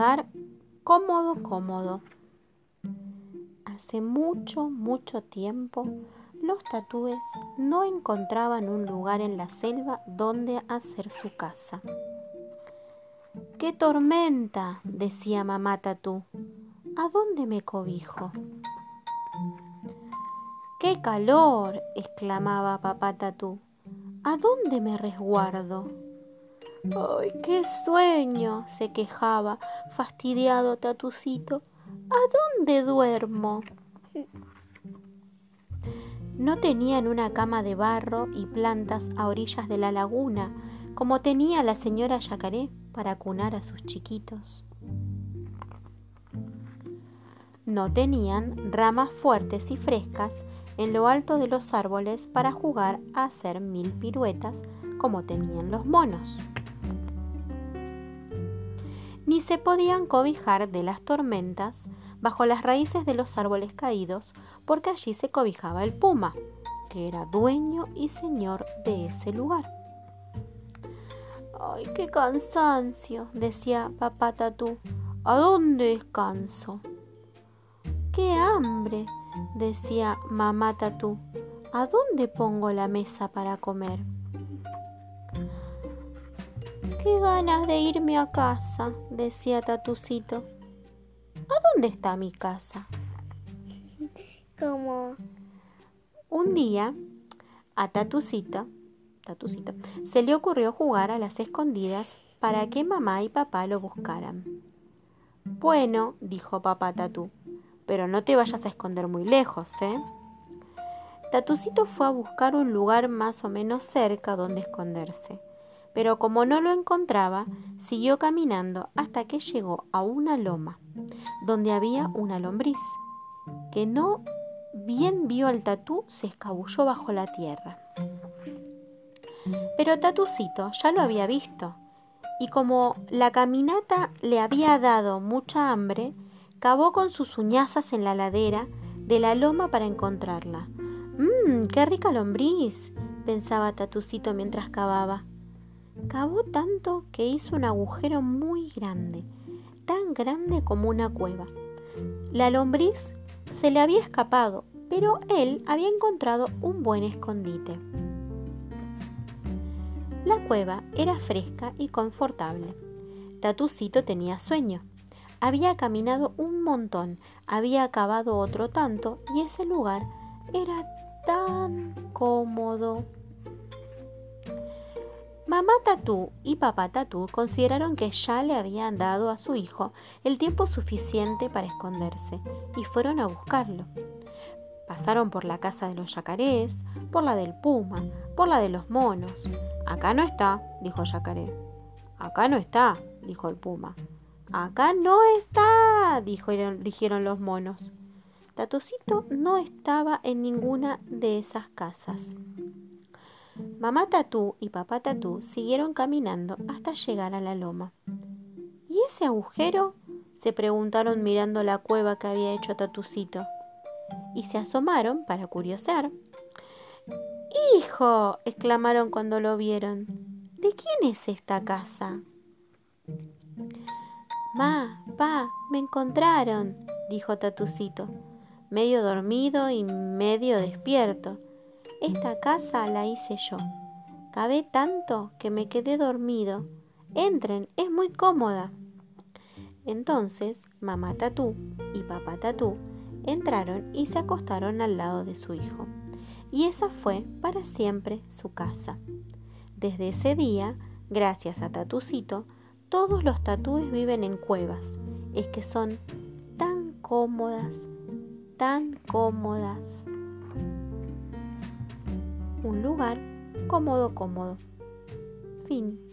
lugar cómodo, cómodo. Hace mucho, mucho tiempo, los tatúes no encontraban un lugar en la selva donde hacer su casa. ¡Qué tormenta! decía mamá tatú. ¿A dónde me cobijo? ¡Qué calor! exclamaba papá tatú. ¿A dónde me resguardo? ¡Ay, qué sueño! se quejaba, fastidiado Tatucito. ¿A dónde duermo? No tenían una cama de barro y plantas a orillas de la laguna, como tenía la señora Yacaré para cunar a sus chiquitos. No tenían ramas fuertes y frescas en lo alto de los árboles para jugar a hacer mil piruetas como tenían los monos. Ni se podían cobijar de las tormentas bajo las raíces de los árboles caídos porque allí se cobijaba el puma, que era dueño y señor de ese lugar. ¡Ay, qué cansancio! decía papá Tatú. ¿A dónde descanso? ¡Qué hambre! decía mamá Tatú. ¿A dónde pongo la mesa para comer? Qué ganas de irme a casa, decía Tatucito. ¿A dónde está mi casa? Como un día a Tatucito, Tatucito se le ocurrió jugar a las escondidas para que mamá y papá lo buscaran. Bueno, dijo papá Tatú, pero no te vayas a esconder muy lejos, ¿eh? Tatucito fue a buscar un lugar más o menos cerca donde esconderse, pero como no lo encontraba, siguió caminando hasta que llegó a una loma, donde había una lombriz, que no bien vio al tatú, se escabulló bajo la tierra. Pero Tatucito ya lo había visto, y como la caminata le había dado mucha hambre, Cavó con sus uñazas en la ladera de la loma para encontrarla. ¡Mmm, qué rica lombriz! pensaba Tatucito mientras cavaba. Cavó tanto que hizo un agujero muy grande, tan grande como una cueva. La lombriz se le había escapado, pero él había encontrado un buen escondite. La cueva era fresca y confortable. Tatucito tenía sueño había caminado un montón, había acabado otro tanto y ese lugar era tan cómodo. Mamá Tatú y papá Tatú consideraron que ya le habían dado a su hijo el tiempo suficiente para esconderse y fueron a buscarlo. Pasaron por la casa de los yacarés, por la del puma, por la de los monos. Acá no está, dijo Yacaré. Acá no está, dijo el puma. Acá no está, dijeron, los monos. Tatucito no estaba en ninguna de esas casas. Mamá Tatú y papá Tatú siguieron caminando hasta llegar a la loma. ¿Y ese agujero? se preguntaron mirando la cueva que había hecho Tatucito. Y se asomaron para curiosear. ¡Hijo! exclamaron cuando lo vieron. ¿De quién es esta casa? Ma, pa, me encontraron, dijo Tatucito, medio dormido y medio despierto. Esta casa la hice yo. Cabé tanto que me quedé dormido. Entren, es muy cómoda. Entonces, mamá Tatú y papá Tatú entraron y se acostaron al lado de su hijo. Y esa fue para siempre su casa. Desde ese día, gracias a Tatucito, todos los tatúes viven en cuevas. Es que son tan cómodas, tan cómodas. Un lugar cómodo, cómodo. Fin.